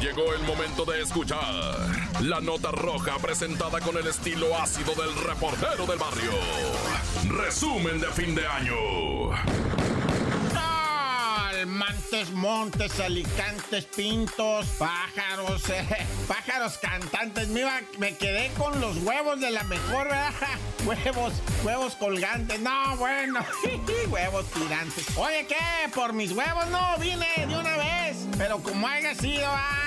Llegó el momento de escuchar la nota roja presentada con el estilo ácido del reportero del barrio. Resumen de fin de año. Mantes, montes, alicantes, pintos, pájaros, eh, pájaros cantantes. Me, me quedé con los huevos de la mejor, ¿verdad? Huevos, huevos colgantes. No, bueno, huevos tirantes. Oye, ¿qué? Por mis huevos no vine de una vez. Pero como haya sido, ah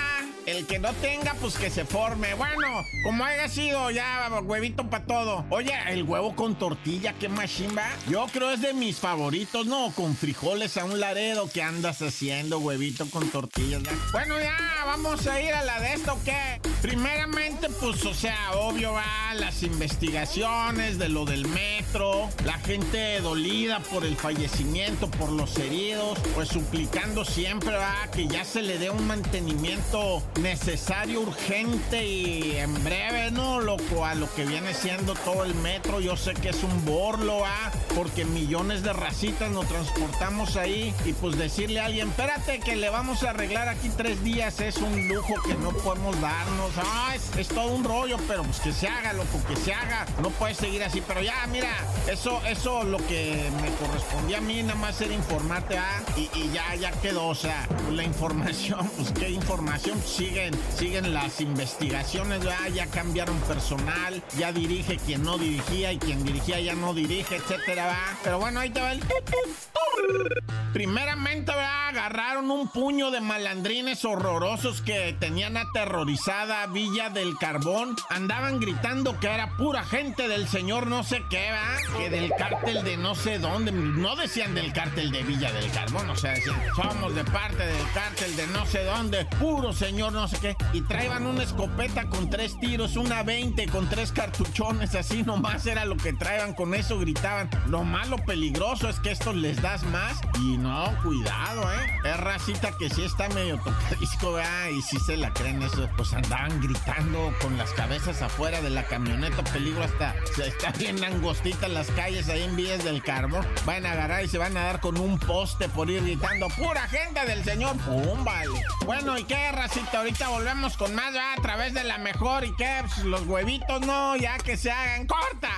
el que no tenga, pues que se forme. Bueno, como haya sido, ya huevito para todo. Oye, el huevo con tortilla, qué machimba. Yo creo es de mis favoritos, ¿no? Con frijoles a un laredo. ¿Qué andas haciendo, huevito con tortillas? Bueno, ya, vamos a ir a la de esto, ¿qué? Primeramente, pues, o sea, obvio, va las investigaciones de lo del metro, la gente dolida por el fallecimiento, por los heridos, pues suplicando siempre, va, que ya se le dé un mantenimiento necesario, urgente y en breve, ¿no? Loco, a lo que viene siendo todo el metro. Yo sé que es un borlo, ¿ah? Porque millones de racitas nos transportamos ahí. Y pues decirle a alguien, espérate que le vamos a arreglar aquí tres días es un lujo que no podemos darnos. Ah, es, todo un rollo, pero pues que se haga, loco, que se haga. No puede seguir así. Pero ya, mira, eso, eso lo que me correspondía a mí nada más era informarte, ¿ah? Y, ya, ya quedó. O sea, la información, pues qué información. Sí, siguen, las investigaciones, ya cambiaron personal, ya dirige quien no dirigía y quien dirigía ya no dirige, etcétera, ¿va? Pero bueno, ahí te va el... Primeramente, agarraron un puño de malandrines horrorosos que tenían aterrorizada Villa del Carbón. Andaban gritando que era pura gente del señor no sé qué, ¿va? Que del cártel de no sé dónde. No decían del cártel de Villa del Carbón, o sea, decían, somos de parte del cártel de no sé dónde, puro señor no sé qué. Y traían una escopeta con tres tiros, una 20 con tres cartuchones, así nomás era lo que traían, con eso gritaban. Lo malo peligroso es que esto les das más y no, cuidado, ¿eh? Es racita que sí está medio tocadisco, ¿verdad? Y si se la creen eso, pues andaban gritando con las cabezas afuera de la camioneta, peligro hasta, se está bien angostitas las calles ahí en vías del carbón. Van a agarrar y se van a dar con un poste por ir gritando, pura gente del señor, pum, vale. Bueno, ¿y qué, racita? Ahorita volvemos con más, ¿verdad? A través de la mejor y qué, pues los huevitos, no, ya que se hagan, corta.